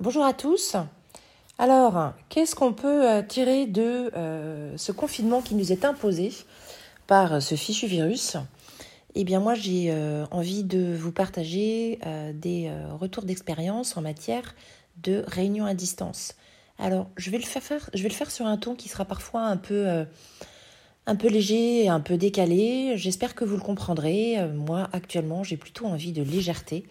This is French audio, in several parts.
Bonjour à tous. Alors, qu'est-ce qu'on peut euh, tirer de euh, ce confinement qui nous est imposé par ce fichu virus? Eh bien, moi, j'ai euh, envie de vous partager des retours d'expérience en matière de réunion à distance. Alors, je vais le faire, je vais le faire sur un ton qui sera parfois un peu, un peu léger un peu décalé. J'espère que vous le comprendrez. Moi, actuellement, j'ai plutôt envie de légèreté.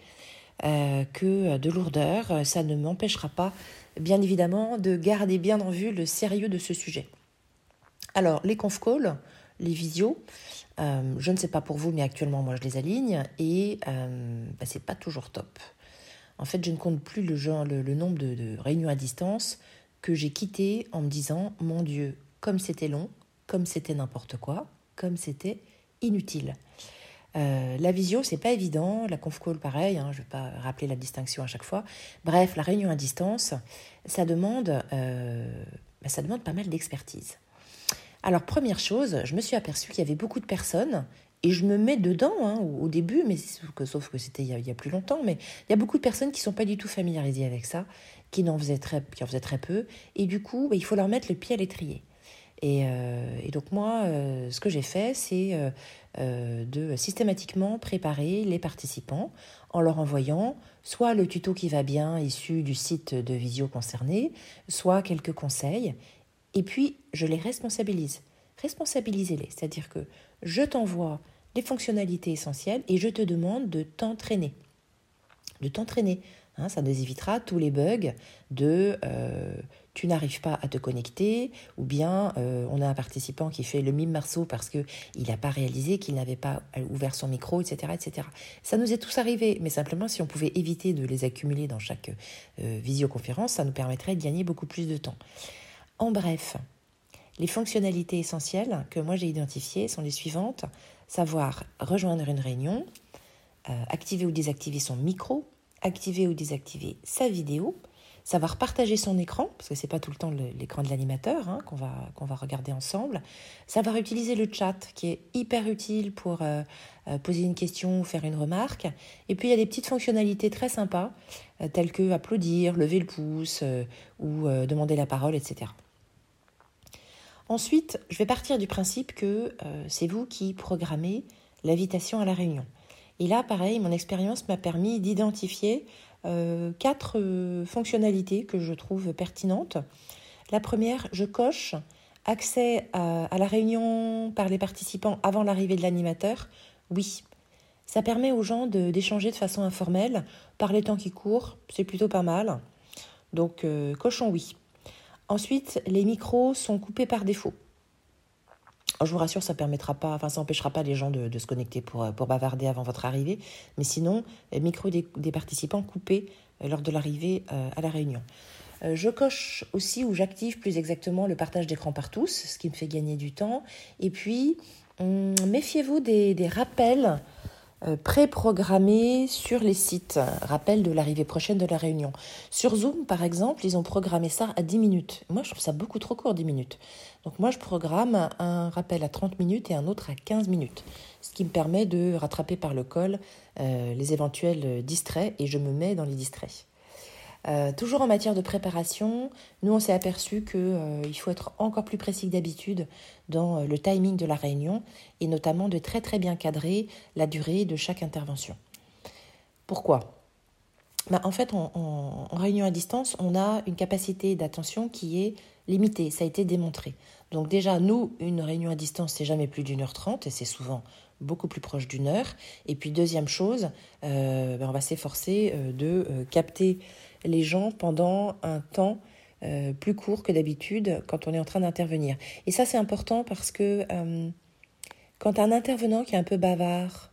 Euh, que de lourdeur. Ça ne m'empêchera pas, bien évidemment, de garder bien en vue le sérieux de ce sujet. Alors, les conf calls, les visios, euh, je ne sais pas pour vous, mais actuellement, moi, je les aligne et euh, bah, c'est pas toujours top. En fait, je ne compte plus le, genre, le, nombre de, de, réunions à distance que j'ai quittées en me disant, mon Dieu, comme c'était long, comme c'était n'importe quoi, comme c'était inutile. Euh, la visio, c'est pas évident. La conf call, pareil. Hein, je vais pas rappeler la distinction à chaque fois. Bref, la réunion à distance, ça demande, euh, bah, ça demande pas mal d'expertise. Alors, première chose, je me suis aperçue qu'il y avait beaucoup de personnes, et je me mets dedans hein, au, début, mais sauf que c'était il, y a plus longtemps, mais il y a beaucoup de personnes qui sont pas du tout familiarisées avec ça, qui en faisaient très, très peu, et du coup, bah, il faut leur mettre le pied à l'étrier. Euh, et, donc moi, euh, ce que j'ai fait, c'est euh, de systématiquement préparer les participants en leur envoyant soit le tuto qui va bien issu du site de visio concerné, soit quelques conseils. Et puis, je les responsabilise. Responsabilisez-les, c'est-à-dire que je t'envoie les fonctionnalités essentielles et je te demande de t'entraîner. De t'entraîner. Hein, ça nous évitera tous les bugs de tu n'arrives pas à te connecter, ou bien euh, on a un participant qui fait le mime marceau parce qu'il n'a pas réalisé qu'il n'avait pas ouvert son micro, etc., etc. Ça nous est tous arrivé, mais simplement si on pouvait éviter de les accumuler dans chaque euh, visioconférence, ça nous permettrait de gagner beaucoup plus de temps. En bref, les fonctionnalités essentielles que moi j'ai identifiées sont les suivantes savoir rejoindre une réunion, euh, activer ou désactiver son micro, activer ou désactiver sa vidéo, savoir partager son écran, parce que c'est pas tout le temps l'écran de l'animateur hein, qu'on va, regarder ensemble, savoir utiliser le chat qui est hyper utile pour euh, euh, poser une question ou faire une remarque, et puis il y a des petites fonctionnalités très sympas, euh, telles que applaudir, lever le pouce ou demander la parole, etc. Ensuite, je vais partir du principe que c'est vous qui programmez l'invitation à la réunion. Et là, pareil, mon expérience m'a permis d'identifier quatre euh, fonctionnalités que je trouve pertinentes. La première, je coche accès à, la réunion par les participants avant l'arrivée de l'animateur. Oui, ça permet aux gens d'échanger de, façon informelle par les temps qui courent, c'est plutôt pas mal. Donc, euh, cochons oui. Ensuite, les micros sont coupés par défaut. Je vous rassure, ça permettra pas, enfin, ça n'empêchera pas les gens de, se connecter pour, pour bavarder avant votre arrivée. Mais sinon, micro des, participants coupés euh, lors de l'arrivée euh, à la réunion. Euh, je coche aussi ou j'active plus exactement le partage d'écran par tous, ce qui me fait gagner du temps. Et puis, hum, méfiez-vous des rappels euh, préprogrammé sur les sites. Rappel de l'arrivée prochaine de la réunion. Sur Zoom, par exemple, ils ont programmé ça à 10 minutes. Moi, je trouve ça beaucoup trop court, 10 minutes. Donc moi, je programme un rappel à 30 minutes et un autre à 15 minutes. Ce qui me permet de rattraper par le col euh, les éventuels distraits et je me mets dans les distraits. Euh, toujours en matière de préparation, nous on s'est aperçu qu'il euh, faut être encore plus précis que d'habitude dans euh, le timing de la réunion et notamment de très très bien cadrer la durée de chaque intervention. Pourquoi? Bah, En fait, en, réunion à distance, on a une capacité d'attention qui est limitée, ça a été démontré. Donc déjà, nous, une réunion à distance, c'est jamais plus d'une heure trente et c'est souvent beaucoup plus proche d'une heure. Et puis deuxième chose, bah, on va s'efforcer de capter les gens pendant un temps euh, plus court que d'habitude quand on est en train d'intervenir. Et ça, c'est important parce que euh, quand un intervenant qui est un peu bavard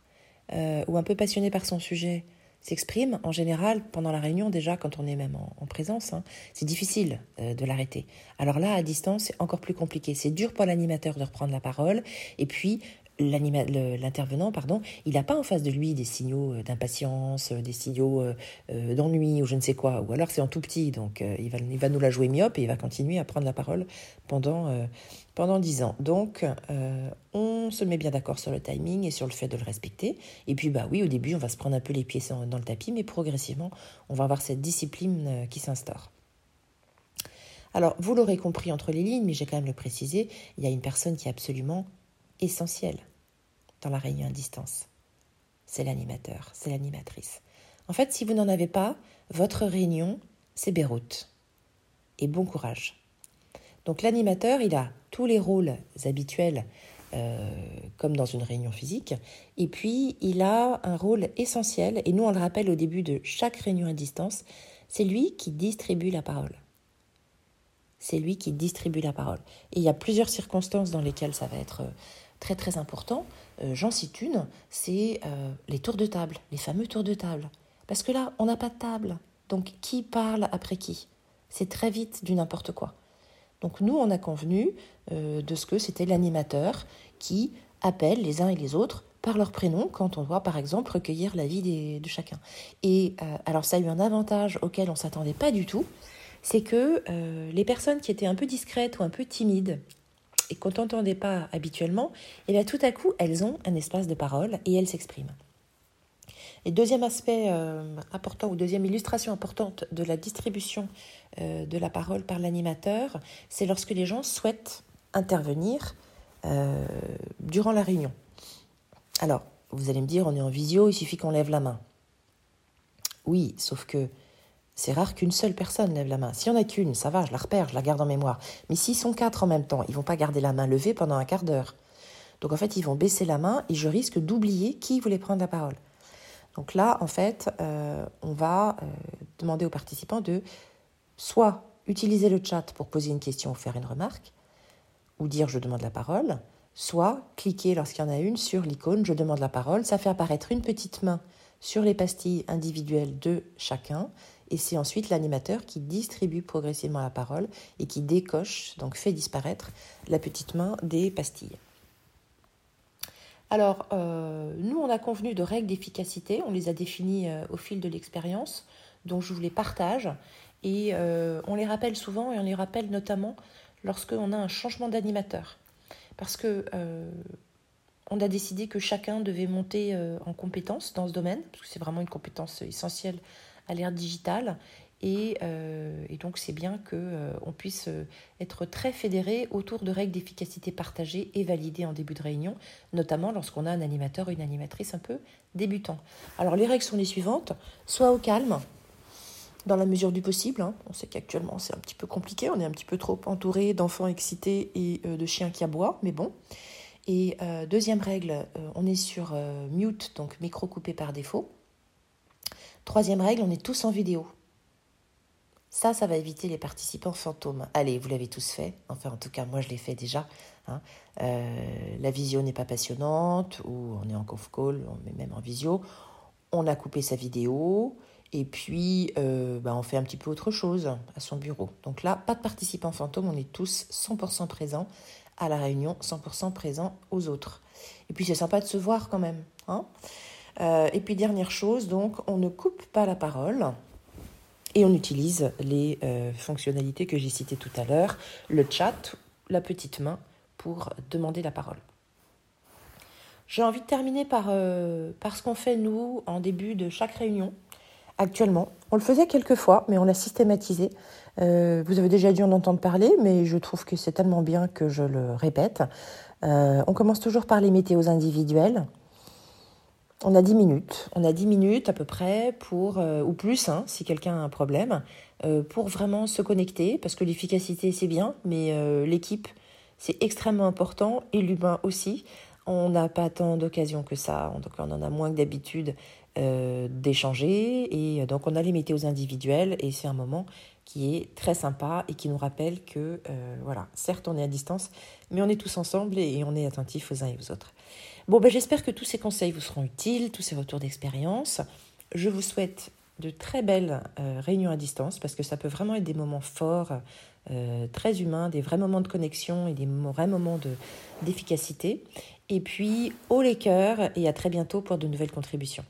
euh, ou un peu passionné par son sujet s'exprime, en général, pendant la réunion, déjà, quand on est même en, présence, hein, c'est difficile de l'arrêter. Alors là, à distance, c'est encore plus compliqué. C'est dur pour l'animateur de reprendre la parole. Et puis, l'intervenant, pardon, il n'a pas en face de lui des signaux euh, d'impatience, euh, des signaux euh, d'ennui ou je ne sais quoi, ou alors c'est en tout petit, donc il, va, il va nous la jouer myope et il va continuer à prendre la parole pendant, pendant 10 ans. Donc on se met bien d'accord sur le timing et sur le fait de le respecter. Et puis bah oui, au début on va se prendre un peu les pieds dans le tapis, mais progressivement on va avoir cette discipline qui s'instaure. Alors, vous l'aurez compris entre les lignes, mais j'ai quand même le préciser, il y a une personne qui est absolument essentielle dans la réunion à distance. C'est l'animateur, c'est l'animatrice. En fait, si vous n'en avez pas, votre réunion, c'est Beyrouth. Et bon courage. Donc l'animateur, il a tous les rôles habituels euh, comme dans une réunion physique. Et puis, il a un rôle essentiel, et nous, on le rappelle au début de chaque réunion à distance, c'est lui qui distribue la parole c'est lui qui distribue la parole. Et il y a plusieurs circonstances dans lesquelles ça va être euh, très très important. Euh, j'en cite une, c'est euh, les tours de table, les fameux tours de table. Parce que là, on n'a pas de table. Donc qui parle après qui? C'est très vite du n'importe quoi. Donc nous, on a convenu de ce que c'était l'animateur qui appelle les uns et les autres par leur prénom quand on doit, par exemple, recueillir l'avis de chacun. Et alors ça a eu un avantage auquel on ne s'attendait pas du tout, c'est que euh, les personnes qui étaient un peu discrètes ou un peu timides et qu'on n'entendait pas habituellement, et bien tout à coup, elles ont un espace de parole et elles s'expriment. Et deuxième aspect euh, important ou deuxième illustration importante de la distribution euh, de la parole par l'animateur, c'est lorsque les gens souhaitent intervenir durant la réunion. Alors, vous allez me dire, on est en visio, il suffit qu'on lève la main. Oui, sauf que c'est rare qu'une seule personne lève la main. S'il n'y en a qu'une, ça va, je la repère, je la garde en mémoire. Mais s'ils sont quatre en même temps, ils vont pas garder la main levée pendant un quart d'heure. Donc en fait, ils vont baisser la main et je risque d'oublier qui voulait prendre la parole. Donc là, en fait, euh, on va euh, demander aux participants de soit utiliser le chat pour poser une question ou faire une remarque, ou dire je demande la parole, soit cliquer lorsqu'il y en a une sur l'icône je demande la parole. Ça fait apparaître une petite main sur les pastilles individuelles de chacun et c'est ensuite l'animateur qui distribue progressivement la parole et qui décoche, donc fait disparaître la petite main des pastilles. Alors, euh, nous, on a convenu de règles d'efficacité, on les a définies euh, au fil de l'expérience, dont je vous les partage, et euh, on les rappelle souvent, et on les rappelle notamment lorsqu'on a un changement d'animateur. Parce que on a décidé que chacun devait monter en compétence dans ce domaine, parce que c'est vraiment une compétence essentielle à l'ère digitale. Et, euh, donc c'est bien qu'on euh, puisse euh, être très fédéré autour de règles d'efficacité partagées et validées en début de réunion, notamment lorsqu'on a un animateur ou une animatrice un peu débutant. Alors les règles sont les suivantes, soit au calme, dans la mesure du possible. Hein. On sait qu'actuellement c'est un petit peu compliqué, on est un petit peu trop entouré d'enfants excités et de chiens qui aboient, mais bon. Et deuxième règle, on est sur mute, donc micro coupé par défaut. Troisième règle, on est tous en vidéo. Ça, ça va éviter les participants fantômes. Allez, vous l'avez tous fait. Enfin, en tout cas, moi, je l'ai fait déjà. Hein. Euh, la visio n'est pas passionnante, ou on est en conf call, on est même en visio. On a coupé sa vidéo, et puis euh, bah, on fait un petit peu autre chose à son bureau. Donc là, pas de participants fantômes, on est tous 100% présents à la réunion, 100% présents aux autres. Et puis c'est sympa de se voir quand même. Hein euh, et puis dernière chose, donc on ne coupe pas la parole et on utilise les euh, fonctionnalités que j'ai citées tout à l'heure, le chat, la petite main pour demander la parole. J'ai envie de terminer par, euh, par ce qu'on fait nous en début de chaque réunion actuellement. On le faisait quelques fois, mais on l'a systématisé. Vous avez déjà dû en entendre parler, mais je trouve que c'est tellement bien que je le répète. on commence toujours par les météos individuelles. On a 10 minutes, on a 10 minutes à peu près pour, euh, ou plus, hein, si quelqu'un a un problème, euh, pour vraiment se connecter, parce que l'efficacité c'est bien, mais euh, l'équipe c'est extrêmement important, et l'humain aussi. On n'a pas tant d'occasions que ça, donc on en a moins que d'habitude d'échanger, et donc on a les météos individuels, et c'est un moment qui est très sympa et qui nous rappelle que, euh, voilà, certes on est à distance, mais on est tous ensemble et on est attentifs aux uns et aux autres. Bon, ben, j'espère que tous ces conseils vous seront utiles, tous ces retours d'expérience. Je vous souhaite de très belles euh, réunions à distance parce que ça peut vraiment être des moments forts, euh, très humains, des vrais moments de connexion et des vrais moments d'efficacité. Et puis, haut les cœurs et à très bientôt pour de nouvelles contributions.